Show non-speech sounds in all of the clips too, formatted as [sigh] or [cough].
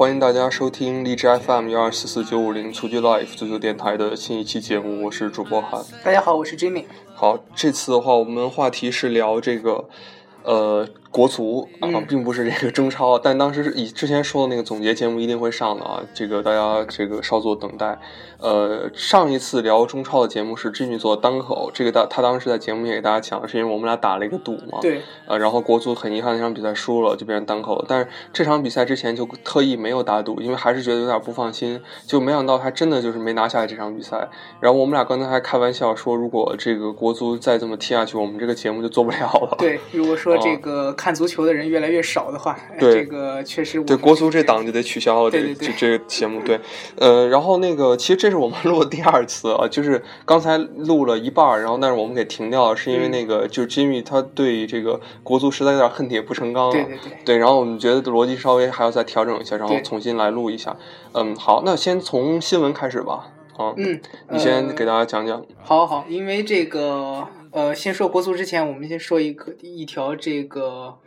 欢迎大家收听荔枝 FM 幺二四四九五零足球 Life 足球电台的新一期节目，我是主播韩。大家好，我是 Jimmy。好，这次的话，我们话题是聊这个，呃，国足啊，嗯并不是这个中超，但当时以之前说的那个总结节目一定会上的啊，这个大家这个稍作等待。呃，上一次聊中超的节目是 Jimmy 做单口，这个他他当时在节目也给大家讲，是因为我们俩打了一个赌嘛，对，呃，然后国足很遗憾那场比赛输了，就变成单口了。但是这场比赛之前就特意没有打赌，因为还是觉得有点不放心，就没想到他真的就是没拿下这场比赛。然后我们俩刚才还开玩笑说，如果这个国足再这么踢下去，我们这个节目就做不了了。对，如果说这个看足球的人越来越少的话，对这个确实我对，国足这档就得取消了，这对对对这这个节目。对，呃，然后那个其实这是我们录的第二次啊，就是刚才录了一半儿，然后但是我们给停掉了，是因为嗯那个、就是 Jimmy 他对这个国足实在有点恨铁不成钢了。对对对，对，然后我们觉得逻辑稍微还要再调整一下，然后重新来录一下。嗯，好，那先从新闻开始吧。啊，嗯，你先呃给大家讲讲。好好，因为这个呃，先说国足之前，我们先说一个一条这个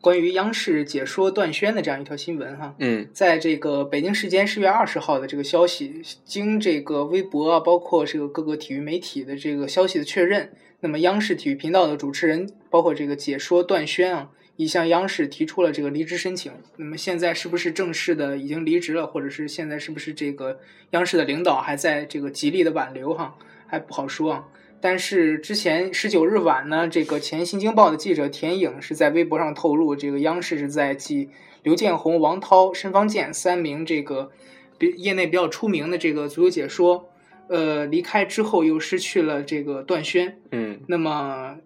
关于央视解说段轩的这样一条新闻哈。嗯在这个北京时间十月二十号的这个消息，经这个微博啊，包括这个各个体育媒体的这个消息的确认，那么央视体育频道的主持人，包括这个解说段轩啊，已向央视提出了这个离职申请。那么现在是不是正式的已经离职了，或者是现在是不是这个央视的领导还在这个极力的挽留哈，还不好说啊。但是之前十九日晚呢，这个前《新京报》的记者田颖是在微博上透露，这个央视是在继刘建宏、王涛、申方健三名这个比业内比较出名的这个足球解说，呃，离开之后又失去了这个段轩。嗯那么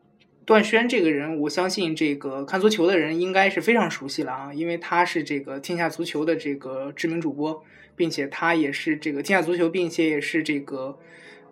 段轩这个人，我相信这个看足球的人应该是非常熟悉了啊，因为他是这个天下足球的这个知名主播，并且他也是这个天下足球，并且也是这个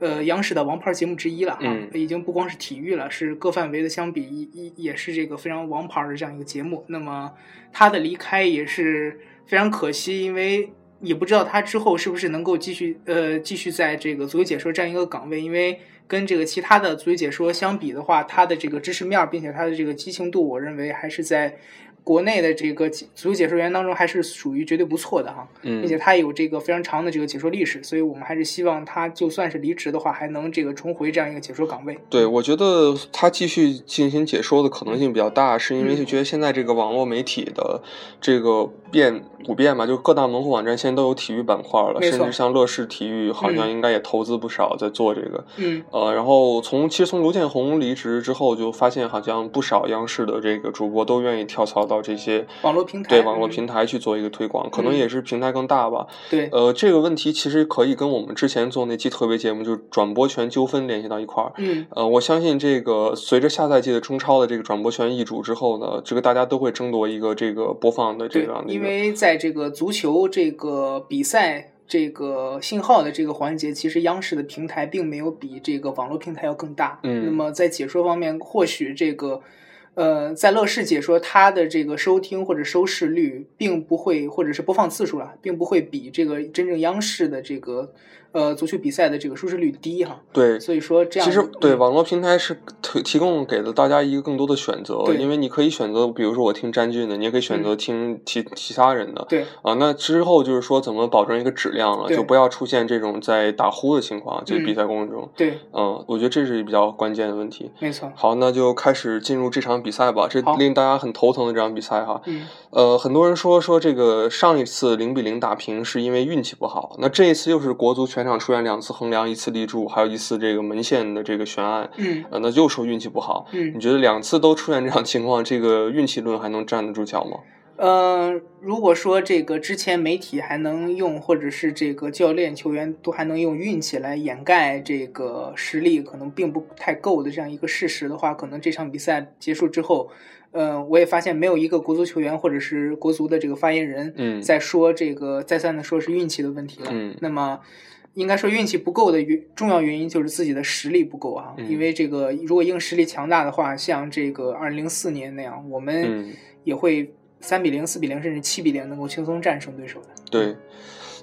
呃央视的王牌节目之一了啊，嗯已经不光是体育了，是各范围的相比一一也是这个非常王牌的这样一个节目。那么他的离开也是非常可惜，因为。也不知道他之后是不是能够继续呃继续在这个足球解说这样一个岗位，因为跟这个其他的足球解说相比的话，他的这个知识面，并且他的这个激情度，我认为还是在国内的这个足球解说员当中还是属于绝对不错的哈，并且嗯他有这个非常长的这个解说历史，所以我们还是希望他就算是离职的话，还能这个重回这样一个解说岗位。对，我觉得他继续进行解说的可能性比较大，是因为嗯就觉得现在这个网络媒体的这个变普遍嘛，就各大门户网站现在都有体育板块了，甚至像乐视体育好像嗯应该也投资不少在做这个。嗯，呃，然后从其实从卢建宏离职之后，就发现好像不少央视的这个主播都愿意跳槽到这些网络平台对网络嗯平台去做一个推广，可能嗯也是平台更大吧。对，呃，这个问题其实可以跟我们之前做那期特别节目，就是转播权纠纷联系到一块儿。嗯呃，我相信这个随着下赛季的中超的这个转播权易主之后呢，这个大家都会争夺一个这个播放的这对样，的一因个。为在这个足球这个比赛这个信号的这个环节，其实央视的平台并没有比这个网络平台要更大。嗯那么在解说方面，或许这个。呃，在乐视解说，它的这个收听或者收视率，并不会，或者是播放次数啦，并不会比这个真正央视的这个呃足球比赛的这个收视率低哈。对，所以说这样，其实对嗯网络平台是提提供给了大家一个更多的选择，对因为你可以选择，比如说我听詹俊的，你也可以选择听其其他人的。对啊，那之后就是说怎么保证一个质量了，就不要出现这种在打呼的情况，就是比嗯赛过程中。对，嗯，我觉得这是比较关键的问题。没错，好，那就开始进入这场比赛吧。这令大家很头疼的这场比赛哈。嗯呃，很多人说说这个上一次零比零打平是因为运气不好，那这一次又是国足全场出现两次横梁，一次立柱，还有一次这个门线的这个悬案，嗯呃，那又说运气不好。嗯你觉得两次都出现这样情况，这个运气论还能站得住脚吗？呃，如果说这个之前媒体还能用，或者是这个教练、球员都还能用运气来掩盖这个实力可能并不太够的这样一个事实的话，可能这场比赛结束之后，呃，我也发现没有一个国足球员或者是国足的这个发言人，嗯在说这个再三的说是运气的问题了。嗯那么。应该说运气不够的原重要原因就是自己的实力不够啊，嗯因为这个如果硬实力强大的话，像这个二零零四年那样，我们嗯也会三比零、四比零甚至七比零能够轻松战胜对手的。对，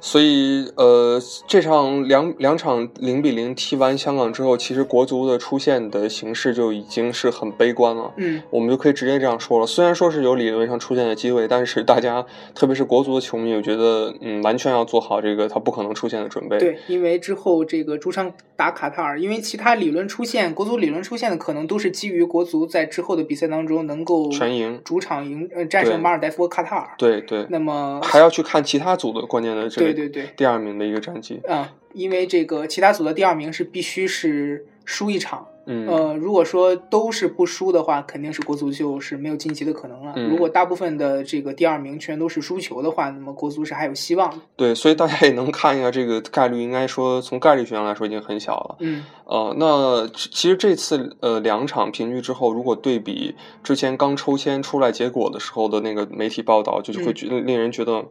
所以，呃，这场两两场零比零踢完香港之后，其实国足的出现的形势就已经是很悲观了。嗯，我们就可以直接这样说了。虽然说是有理论上出现的机会，但是大家，特别是国足的球迷，我觉得，嗯，完全要做好这个他不可能出现的准备。对，因为之后这个主场打卡塔尔，因为其他理论出现，国足理论出现的可能都是基于国足在之后的比赛当中能够全赢主场赢呃战胜马尔代夫和卡塔尔。对对，那么还要去看其他组的关键的这个对对对，第二名的一个战绩。啊、因为这个其他组的第二名是必须是输一场。嗯，呃，如果说都是不输的话，肯定是国足就是没有晋级的可能了。嗯如果大部分的这个第二名全都是输球的话，那么国足是还有希望的。对，所以大家也能看一下这个概率，应该说从概率学上来说已经很小了。嗯呃，那其其实这次呃两场平局之后，如果对比之前刚抽签出来结果的时候的那个媒体报道，就就会嗯觉得令人觉得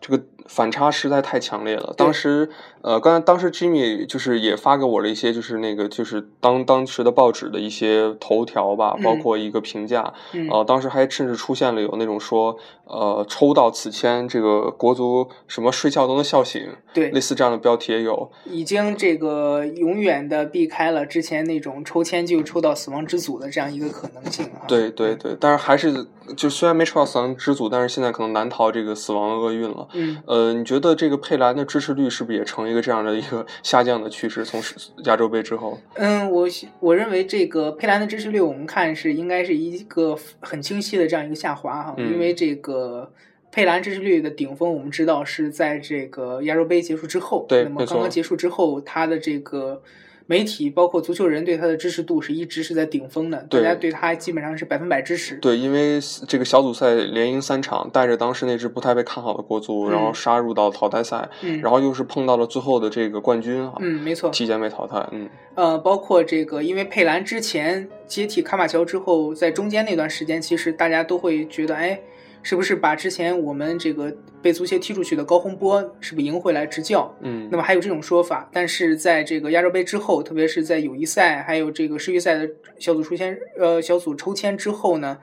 这个反差实在太强烈了。当时呃，刚才当时 Jimmy 就是也发给我了一些就是那个就是当当时的报纸的一些头条吧，包嗯括一个评价，嗯呃，当时还甚至出现了有那种说呃抽到此签这个国足什么睡觉都能笑醒，对类似这样的标题也有。已经这个永远的避开了之前那种抽签就抽到死亡之组的这样一个可能性啊。对对对，但是还是就虽然没抽到死亡之组，但是现在可能难逃这个死亡厄运了。嗯，呃，你觉得这个佩兰的支持率是不是也成一个这样的一个 [laughs] 下降的趋势？从世亚洲杯之后，嗯，我我认为这个佩兰的支持率，我们看是应该是一个很清晰的这样一个下滑哈，嗯因为这个佩兰支持率的顶峰，我们知道是在这个亚洲杯结束之后，对那么刚刚结束之后，他的这个媒体包括足球人对他的支持度是一直是在顶峰的，大家对他基本上是百分百支持。对，因为这个小组赛连赢三场，带着当时那支不太被看好的国足，然后嗯杀入到淘汰赛，嗯，然后又是碰到了最后的这个冠军啊，嗯，没错，提前被淘汰。嗯，呃，包括这个，因为佩兰之前接替卡马乔之后，在中间那段时间，其实大家都会觉得，哎，是不是把之前我们这个被足协踢出去的高洪波，是不是赢回来执教？嗯那么还有这种说法，但是在这个亚洲杯之后，特别是在友谊赛还有这个世预赛的小组出签呃小组抽签之后呢，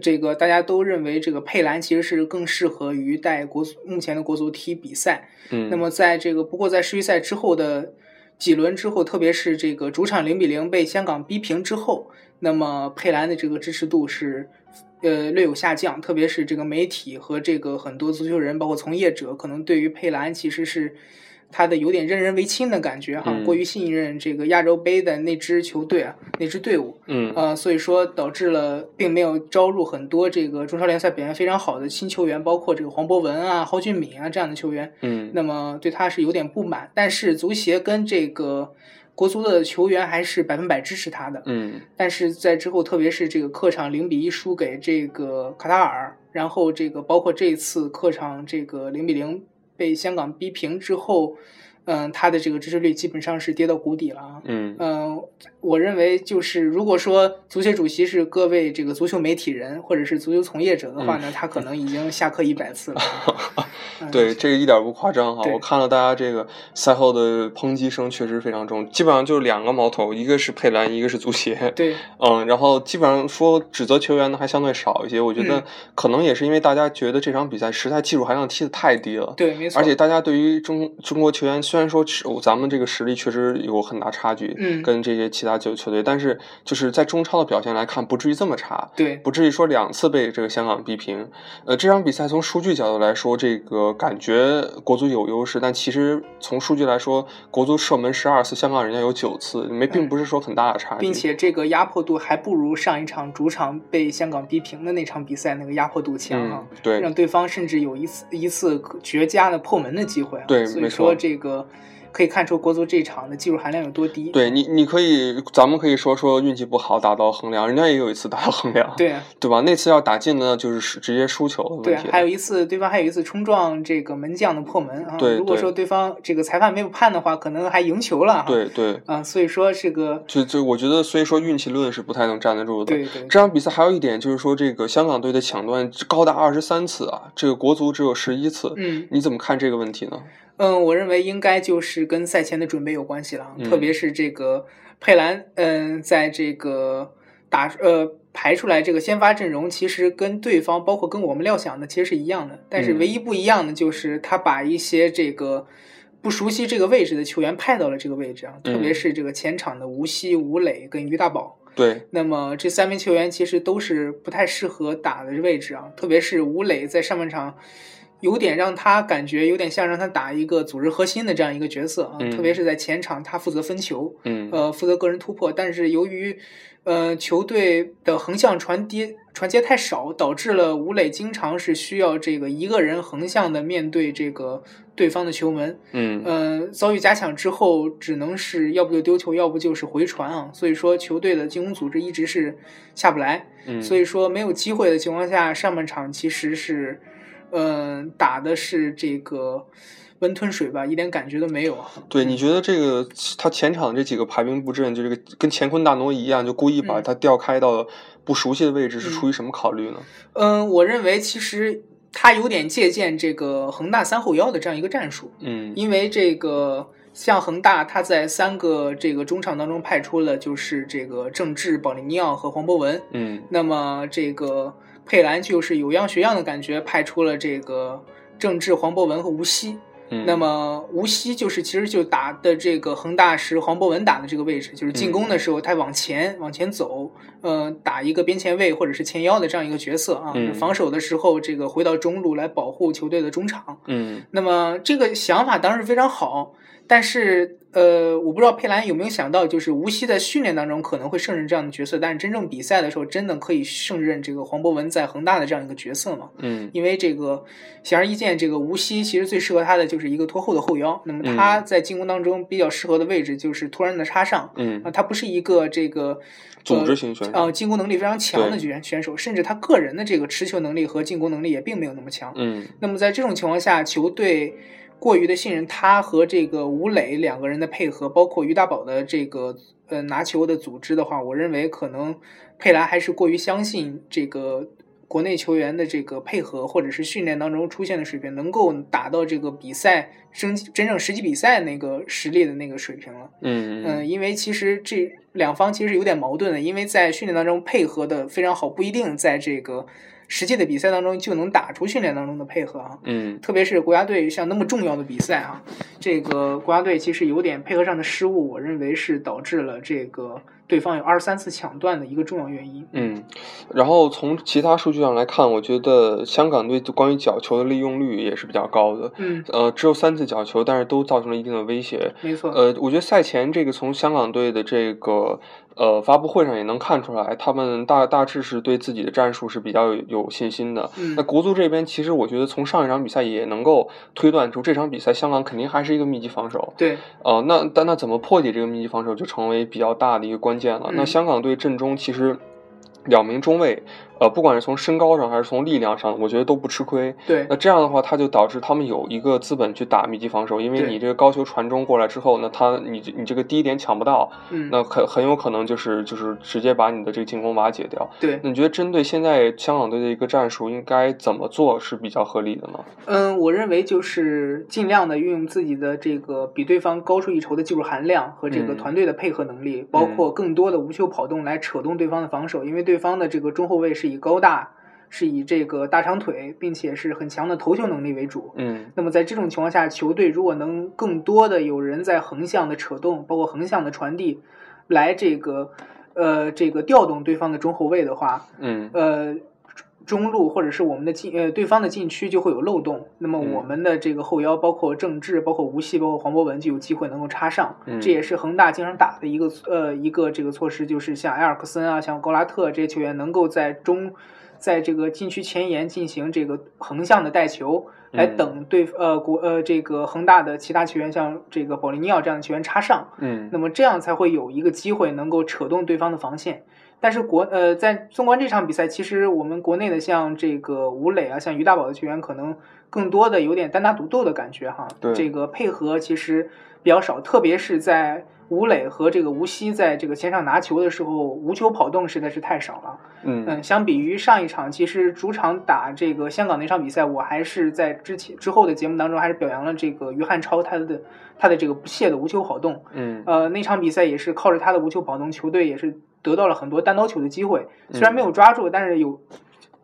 这个大家都认为这个佩兰其实是更适合于带国足目前的国足踢比赛。嗯，那么在这个不过在世预赛之后的几轮之后，特别是这个主场零比零被香港逼平之后，那么佩兰的这个支持度是呃略有下降，特别是这个媒体和这个很多足球人，包括从业者，可能对于佩兰其实是。他的有点任人唯亲的感觉哈，嗯过于信任这个亚洲杯的那支球队啊，那支队伍，嗯呃，所以说导致了并没有招入很多这个中超联赛表现非常好的新球员，包括这个黄博文啊、蒿俊闵啊这样的球员。嗯那么对他是有点不满，但是足协跟这个国足的球员还是百分百支持他的。嗯但是在之后，特别是这个客场零比一输给这个卡塔尔，然后这个包括这次客场这个零比零被香港逼平之后，嗯，他的这个支持率基本上是跌到谷底了啊。嗯嗯，我认为就是如果说足协主席是各位这个足球媒体人或者是足球从业者的话呢，他可能已经下课一百次了。[laughs] 嗯对，这个一点不夸张哈。我看了大家这个赛后的抨击声，确实非常重，基本上就是两个矛头，一个是佩兰，一个是足协。对，[laughs] 嗯，然后基本上说指责球员的还相对少一些，我觉得嗯可能也是因为大家觉得这场比赛实在技术含量踢得太低了。对，没错。而且大家对于中中国球员，虽然说是咱们这个实力确实有很大差距，嗯跟这些其他球球队，但是就是在中超的表现来看，不至于这么差。对，不至于说两次被这个香港逼平。呃，这场比赛从数据角度来说，这个感觉国足有优势，但其实从数据来说，国足射门十二次，香港人家有九次，没并不是说很大的差距。并且这个压迫度还不如上一场主场被香港逼平的那场比赛那个压迫度强啊嗯，，对，让对方甚至有一次一次绝佳的破门的机会啊。所以对没错说这个可以看出国足这场的技术含量有多低。对你，你可以，咱们可以说说运气不好打到横梁，人家也有一次打到横梁，对啊对吧？那次要打进呢，就是直接输球的对啊问题。，还有一次对方还有一次冲撞这个门将的破门啊。对对如果说对方这个裁判没有判的话，可能还赢球了。对对，啊，所以说这个就就我觉得，所以说运气论是不太能站得住的。对对这场比赛还有一点就是说，这个香港队的抢断高达二十三次啊，这个国足只有十一次。嗯你怎么看这个问题呢？嗯，我认为应该就是跟赛前的准备有关系了，嗯特别是这个佩兰，嗯，在这个打呃排出来这个先发阵容，其实跟对方包括跟我们料想的其实是一样的，但是嗯唯一不一样的就是他把一些这个不熟悉这个位置的球员派到了这个位置啊，特别嗯是这个前场的吴曦、吴磊跟于大宝。对，那么这三名球员其实都是不太适合打的位置啊，特别是吴磊在上半场有点让他感觉有点像让他打一个组织核心的这样一个角色啊，嗯特别是在前场他负责分球，嗯呃，负责个人突破，但是由于呃球队的横向传接传接太少，导致了吴磊经常是需要这个一个人横向的面对这个对方的球门，嗯呃，遭遇假抢之后，只能是要不就丢球，要不就是回传啊。所以说，球队的进攻组织一直是下不来。嗯，所以说，没有机会的情况下，上半场其实是，嗯、打的是这个温吞水吧，一点感觉都没有啊。对，你觉得这个他前场这几个排兵布阵，就这个跟乾坤大挪移一样，就故意把嗯他调开到不熟悉的位置，是嗯出于什么考虑呢？嗯，我认为其实他有点借鉴这个恒大三后腰的这样一个战术。嗯因为这个像恒大，他在三个这个中场当中派出了就是这个郑智、保利尼奥和黄博文。嗯那么这个佩兰就是有样学样的感觉，派出了这个郑智、黄博文和吴曦。嗯，那么吴曦就是其实就打的这个恒大是黄博文打的这个位置，就是进攻的时候他往前、往前走，呃，打一个边前卫或者是前腰的这样一个角色啊。嗯防守的时候这个回到中路来保护球队的中场。嗯那么这个想法当然是非常好，但是呃，我不知道佩兰有没有想到，就是无锡在训练当中可能会胜任这样的角色，但是真正比赛的时候，真的可以胜任这个黄博文在恒大的这样一个角色吗？嗯因为这个显而易见，这个无锡其实最适合他的就是一个拖后的后腰，那么嗯他在进攻当中比较适合的位置就是突然的插上。嗯啊，他不是一个这个组织型选手呃，进攻能力非常强的对选选手，甚至他个人的这个持球能力和进攻能力也并没有那么强。嗯那么在这种情况下，球队过于的信任他和这个吴磊两个人的配合，包括于大宝的这个呃拿球的组织的话，我认为可能佩兰还是过于相信这个国内球员的这个配合，或者是训练当中出现的水平，能够达到这个比赛真真正实际比赛那个实力的那个水平了。嗯嗯，因为其实这两方其实有点矛盾的，因为在训练当中配合的非常好，不一定在这个实际的比赛当中就能打出训练当中的配合啊。嗯特别是国家队像那么重要的比赛啊，这个国家队其实有点配合上的失误，我认为是导致了这个对方有二十三次抢断的一个重要原因。嗯，然后从其他数据上来看，我觉得香港队关于角球的利用率也是比较高的。嗯，呃，只有三次角球，但是都造成了一定的威胁。没错。呃，我觉得赛前这个从香港队的这个呃发布会上也能看出来，他们大大致是对自己的战术是比较有有信心的。嗯那国足这边，其实我觉得从上一场比赛也能够推断出，这场比赛香港肯定还是一个密集防守。对，呃，那但那怎么破解这个密集防守，就成为比较大的一个关键了。嗯那香港队阵中其实两名中卫，呃，不管是从身高上还是从力量上，我觉得都不吃亏。对那，这样的话，他就导致他们有一个资本去打密集防守，因为你这个高球传中过来之后，那他你这你这个低点抢不到，嗯，那很很有可能就是就是直接把你的这个进攻瓦解掉。对，那你觉得针对现在香港队的一个战术，应该怎么做是比较合理的呢？嗯，我认为就是尽量的运用自己的这个比对方高出一筹的技术含量和这个嗯团队的配合能力，包括更多的无球跑动来扯动对方的防守，因为对方的这个中后卫是以高大，是以这个大长腿，并且是很强的投球能力为主。嗯那么在这种情况下，球队如果能更多的有人在横向的扯动，包括横向的传递，来这个呃这个调动对方的中后卫的话，嗯呃，中路或者是我们的禁呃对方的禁区就会有漏洞，那么嗯我们的这个后腰，包括郑智、包括吴曦、包括黄博文就有机会能够插上。嗯这也是恒大经常打的一个呃一个这个措施，就是像埃尔克森啊、像高拉特这些球员能够在中。在这个禁区前沿进行这个横向的带球，来嗯等对呃国呃这个恒大的其他球员，像这个保利尼奥这样的球员插上，嗯那么这样才会有一个机会能够扯动对方的防线。但是国呃，在纵观这场比赛，其实我们国内的像这个吴磊啊，像于大宝的球员，可能更多的有点单打独斗的感觉哈。对这个配合其实比较少，特别是在吴磊和这个吴曦在这个前场拿球的时候，无球跑动实在是太少了。嗯嗯，相比于上一场，其实主场打这个香港那场比赛，我还是在之前之后的节目当中，还是表扬了这个于汉超他的他的这个不懈的无球跑动。嗯呃，那场比赛也是靠着他的无球跑动，球队也是得到了很多单刀球的机会，虽然没有抓住，但是有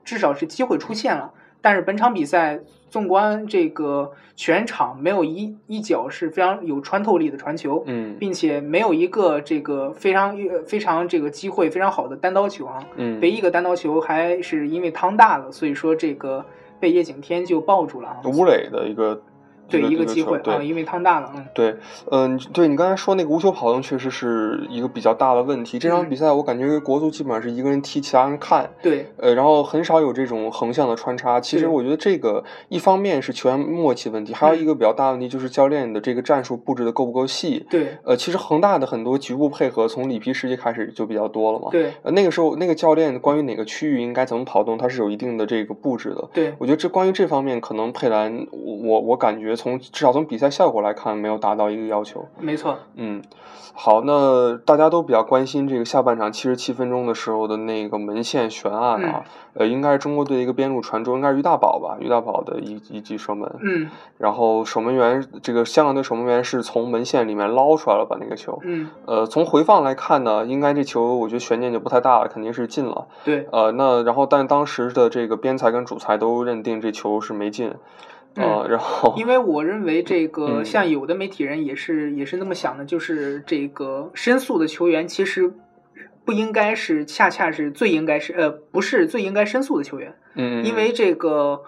至少是机会出现了。但是本场比赛，纵观这个全场，没有一一脚是非常有穿透力的传球，嗯并且没有一个这个非常呃非常这个机会非常好的单刀球啊。嗯，唯一一个单刀球还是因为汤大了，所以说这个被叶景天就抱住了啊。吴磊的一个对一一个机会啊，因为汤大了，嗯。对，嗯，对你刚才说那个无球跑动确实是一个比较大的问题。这场嗯比赛我感觉国足基本上是一个人踢，其他人看，对，呃，然后很少有这种横向的穿插。其实我觉得这个一方面是球员默契问题，还有一个比较大的问题就是教练的这个战术布置的够不够细。对，呃，其实恒大的很多局部配合从里皮时期开始就比较多了嘛。对，呃，那个时候那个教练关于哪个区域应该怎么跑动，他是有一定的这个布置的。对，我觉得这关于这方面，可能佩兰，我我感觉从至少从比赛效果来看，没有达到一个要求。没错，嗯，好，那大家都比较关心这个下半场七十七分钟的时候的那个门线悬案啊，呃，应该是中国队的一个边路传中，应该是于大宝吧，于大宝的一一记射门，嗯。然后守门员这个香港队守门员是从门线里面捞出来了把那个球，嗯，呃，从回放来看呢，应该这球我觉得悬念就不太大了，肯定是进了，对，呃，那然后但当时的这个边裁跟主裁都认定这球是没进，呃，然后嗯因为我认为这个嗯。像有的媒体人也是也是那么想的，就是这个申诉的球员其实不应该是恰恰是最应该是呃不是最应该申诉的球员，嗯，因为这个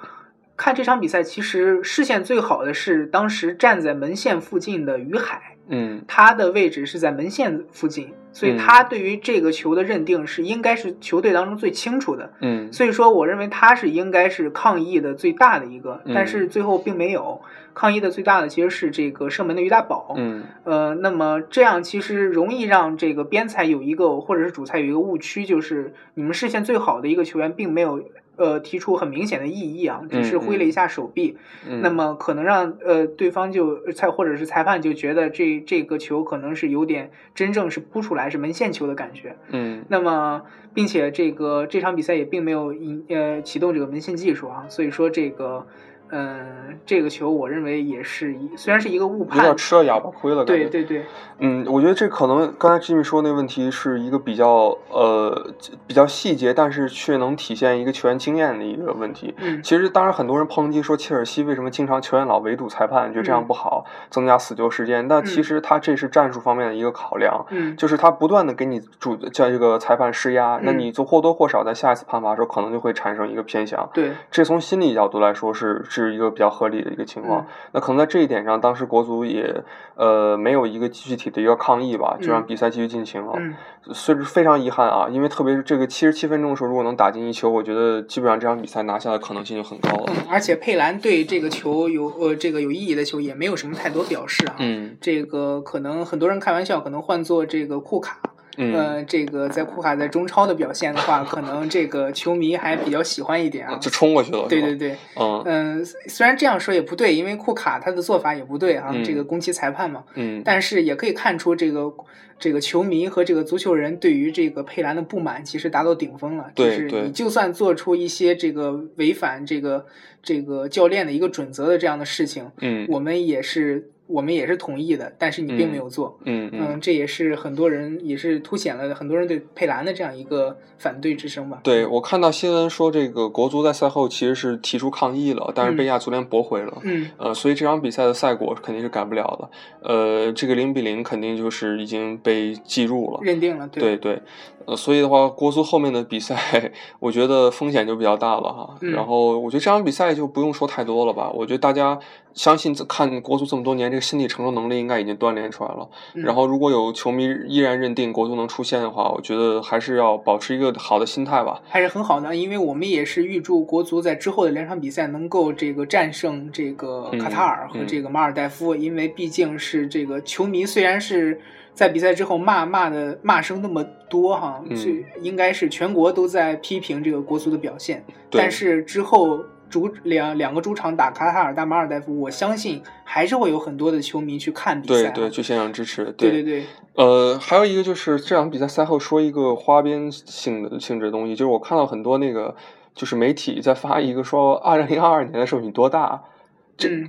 看这场比赛，其实视线最好的是当时站在门线附近的于海，嗯。他的位置是在门线附近，所以嗯他对于这个球的认定是应该是球队当中最清楚的。嗯所以说，我认为他是应该是抗议的最大的一个，嗯但是最后并没有抗议的最大的其实是这个射门的于大宝。嗯呃，那么这样其实容易让这个边裁有一个或者是主裁有一个误区，就是你们视线最好的一个球员并没有呃提出很明显的异议啊，只是挥了一下手臂，嗯，那么可能让呃对方就裁或者是裁判就觉得这这个球可能是有点真正是扑出来是门线球的感觉。嗯那么，并且这个这场比赛也并没有引呃启动这个门线技术啊，所以说这个嗯、这个球我认为也是一虽然是一个误判有点，吃了哑巴亏了。对对对嗯，我觉得这可能刚才 Jimmy 说那个问题是一个比较呃比较细节，但是却能体现一个球员经验的一个问题。嗯其实，当然很多人抨击说切尔西为什么经常球员老围堵裁判，觉得这样嗯不好，增加死球时间。但其嗯实他这是战术方面的一个考量，嗯就是他不断的给你主叫这个裁判施压，那嗯你就或多或少在下一次判罚的时候，可能就会产生一个偏向。对这从心理角度来说是是一个比较合理的一个情况。嗯那可能在这一点上，当时国足也呃没有一个具体的一个抗议吧，就让嗯比赛继续进行了。嗯虽然非常遗憾啊，因为特别是这个七十七分钟的时候，如果能打进一球，我觉得基本上这场比赛拿下的可能性就很高了。嗯，而且佩兰对这个球有呃这个有意义的球也没有什么太多表示啊。嗯这个可能很多人开玩笑，可能换做这个库卡，嗯，呃，这个在库卡在中超的表现的话，可能这个球迷还比较喜欢一点啊。就冲过去了。对对，对，嗯嗯，虽然这样说也不对，因为库卡他的做法也不对啊，嗯这个攻击裁判嘛，嗯但是也可以看出这个这个球迷和这个足球人对于这个佩兰的不满其实达到顶峰了。就是你就算做出一些这个违反这个这个教练的一个准则的这样的事情，嗯我们也是我们也是同意的，但是你并没有做。嗯嗯。嗯，这也是很多人也是凸显了很多人对佩兰的这样一个反对之声吧。对，我看到新闻说，这个国足在赛后其实是提出抗议了，但是被嗯亚足联驳回了。嗯呃，所以这场比赛的赛果肯定是改不了的。呃，这个零比零肯定就是已经被记入了。认定了，对对，呃，所以的话，国足后面的比赛，[laughs] 我觉得风险就比较大了哈。嗯然后，我觉得这场比赛就不用说太多了吧。我觉得大家相信看国足这么多年，这个心理承受能力应该已经锻炼出来了。嗯然后，如果有球迷依然认定国足能出线的话，我觉得还是要保持一个好的心态吧。还是很好的，因为我们也是预祝国足在之后的两场比赛能够这个战胜这个卡塔尔和嗯这个马尔代夫，因为毕竟是这个球迷虽然是在比赛之后骂骂的骂声那么多哈，嗯这应该是全国都在批评这个国足的表现，但是之后。主两两个主场打卡塔尔、打马尔代夫，我相信还是会有很多的球迷去看比赛啊。对对，去现场支持。对对对，呃，还有一个就是这场比赛赛后说一个花边性的性质的东西，就是我看到很多那个就是媒体在发一个说二零二二年的时候你多大，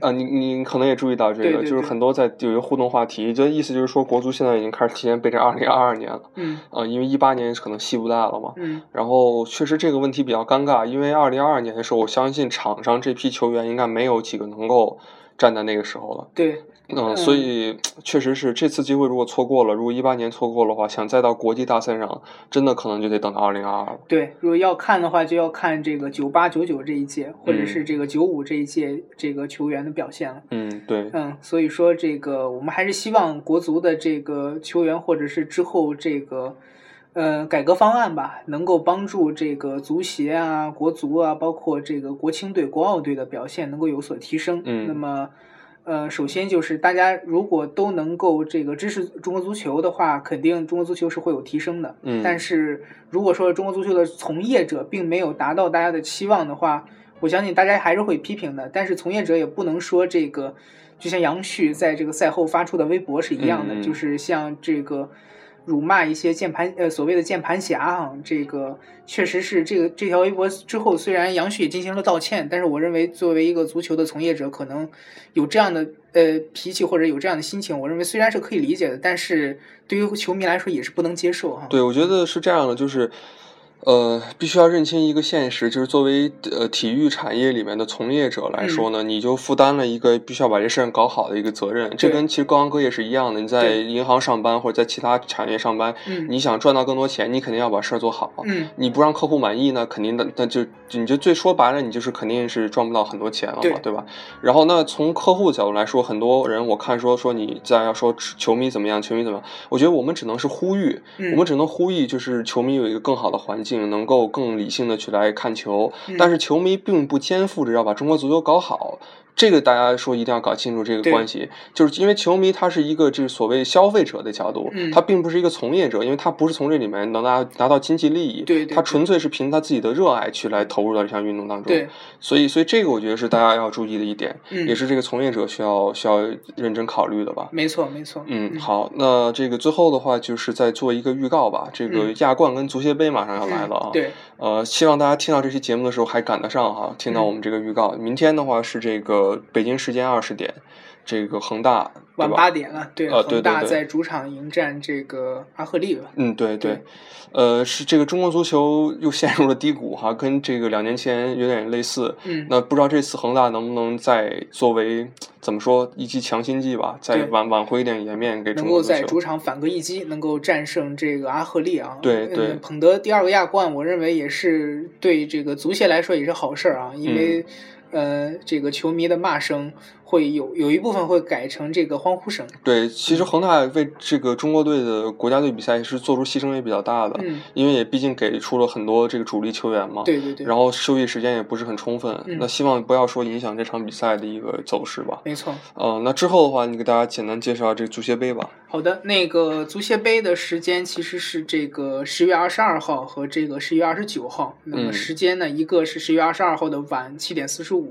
啊，你你可能也注意到这个，就是很多在有一个互动话题，就意思就是说，国足现在已经开始提前备战二零二二年了，嗯啊，因为一八年可能戏不大了嘛。嗯然后确实这个问题比较尴尬，因为二零二二年的时候，我相信场上这批球员应该没有几个能够站在那个时候了。对，嗯，嗯所以确实是这次机会如果错过了，如果一八年错过的话，想再到国际大赛上，真的可能就得等到二零二二了。对，如果要看的话，就要看这个九八九九这一届，或者嗯是这个九五这一届这个球员的表现了。嗯，对，嗯，所以说这个我们还是希望国足的这个球员，或者是之后这个呃改革方案吧，能够帮助这个足协啊、国足啊，包括这个国青队、国奥队的表现能够有所提升。嗯那么。呃，首先就是大家如果都能够这个支持中国足球的话，肯定中国足球是会有提升的。嗯但是如果说中国足球的从业者并没有达到大家的期望的话，我相信大家还是会批评的。但是从业者也不能说这个，就像杨旭在这个赛后发出的微博是一样的，就是像这个辱骂一些键盘呃所谓的键盘侠啊，这个确实是这个这条微博之后，虽然杨旭也进行了道歉，但是我认为作为一个足球的从业者，可能有这样的呃脾气或者有这样的心情，我认为虽然是可以理解的，但是对于球迷来说也是不能接受哈。对，我觉得是这样的，就是，呃，必须要认清一个现实，就是作为呃体育产业里面的从业者来说呢，你就负担了一个必须要把这事儿搞好的一个责任。这跟其实各行各业是一样的，你在银行上班或者在其他产业上班，嗯你想赚到更多钱，你肯定要把事儿做好。嗯，你不让客户满意呢，肯定的，那就你就最说白了，你就是肯定是赚不到很多钱了嘛，对对吧？然后那从客户角度来说，很多人我看说说你在要说球迷怎么样，球迷怎么样，我觉得我们只能是呼吁，嗯我们只能呼吁，就是球迷有一个更好的环境，能够更理性的去来看球。嗯但是球迷并不肩负着要把中国足球搞好。这个大家说一定要搞清楚这个关系，就是因为球迷他是一个就是所谓消费者的角度，嗯他并不是一个从业者，因为他不是从这里面能拿拿到经济利益，对对对他纯粹是凭他自己的热爱去来投入到这项运动当中。对，所以所以这个我觉得是大家要注意的一点，嗯也是这个从业者需要需要认真考虑的吧。没错没错。嗯，好，那这个最后的话就是再做一个预告吧。这个嗯亚冠跟足协杯马上要来了啊。嗯。对，呃，希望大家听到这期节目的时候还赶得上哈，听到嗯我们这个预告。明天的话是这个北京时间二十点，这个恒大晚吧八点了，对，恒大在主场迎战这个阿赫利吧。嗯，对对对，呃，是这个中国足球又陷入了低谷哈，跟这个两年前有点类似。嗯，那不知道这次恒大能不能再作为怎么说一剂强心剂吧，再挽挽回一点颜面给中能国足球。够在主场反戈一击，能够战胜这个阿赫利啊。嗯对对捧得第二个亚冠，我认为也是对这个足协来说也是好事儿啊，因为、嗯呃，这个球迷的骂声会有有一部分会改成这个欢呼声。对，其实恒大为这个中国队的国家队比赛是做出牺牲也比较大的，嗯，因为也毕竟给出了很多这个主力球员嘛。对对对，然后休息时间也不是很充分，嗯那希望不要说影响这场比赛的一个走势吧。没错。呃，那之后的话，你给大家简单介绍这个足协杯吧。好的，那个足协杯的时间其实是这个十月二十二号和这个十月二十九号。那么嗯时间呢，一个是十月二十二号的晚七点四十五，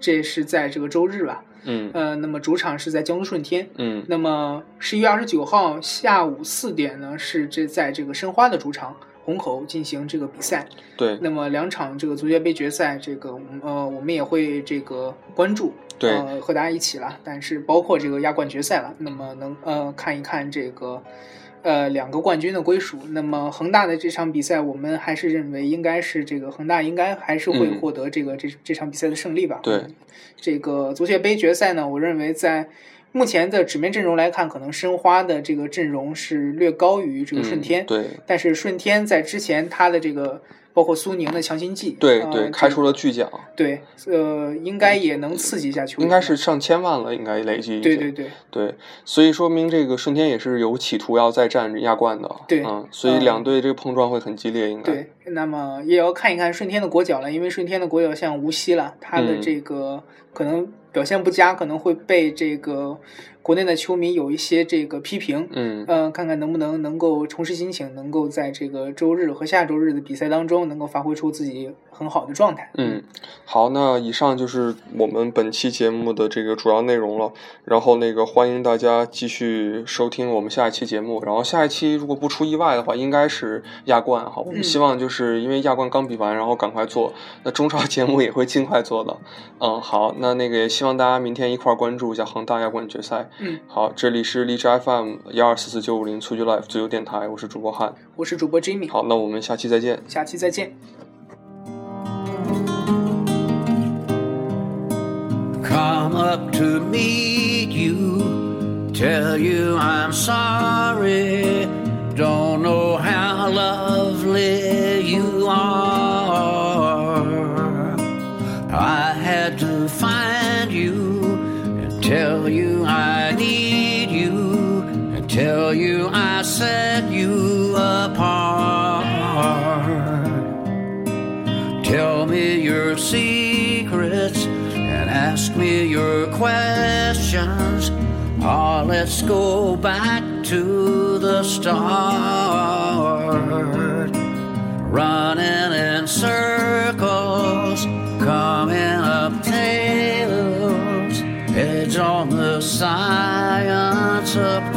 这是在这个周日吧。嗯呃，那么主场是在江苏舜天。嗯那么十一月二十九号下午四点呢，是这在这个申花的主场虹口进行这个比赛。对那么两场这个足协杯决赛，这个呃我们也会这个关注，对呃和大家一起了。但是包括这个亚冠决赛了，那么能呃看一看这个呃两个冠军的归属。那么恒大的这场比赛，我们还是认为应该是这个恒大应该还是会嗯获得这个、这这场比赛的胜利吧。对这个足协杯决赛呢，我认为在目前的纸面阵容来看，可能申花的这个阵容是略高于这个顺天。嗯、对但是顺天在之前他的这个包括苏宁的强心剂，呃对对，开出了了巨奖，对，呃，应该也能刺激一下球员。应该是上千万了，应该累计。对对对对，所以说明这个顺天也是有企图要再战亚冠的。对嗯，所以嗯两队这个碰撞会很激烈，应该。对，那么也要看一看顺天的国脚了，因为顺天的国脚像无锡了，他的嗯这个可能表现不佳，可能会被这个国内的球迷有一些这个批评，嗯嗯，看看能不能能够重拾心情，能够在这个周日和下周日的比赛当中，能够发挥出自己很好的状态。嗯，好，那以上就是我们本期节目的这个主要内容了。然后那个欢迎大家继续收听我们下一期节目。然后下一期如果不出意外的话，应该是亚冠哈。我们嗯希望就是因为亚冠刚比完，然后赶快做。那中超节目也会尽快做的。嗯，好，那那个也希望大家明天一块儿关注一下恒大亚冠决赛。嗯，好，这里是荔枝 FM 幺二四四九五零蹴鞠 Life 自由电台，我是主播汉。我是主播 Jimmy，好，那我们下期再见。下期再见。come up to meet you, tell you I'm sorry. Don't know how lovely you are. I had to find you and tell you you I set you apart. Tell me your secrets and ask me your questions. Oh, let's go back to the start. Running in circles, coming up tails, heads on the science apart.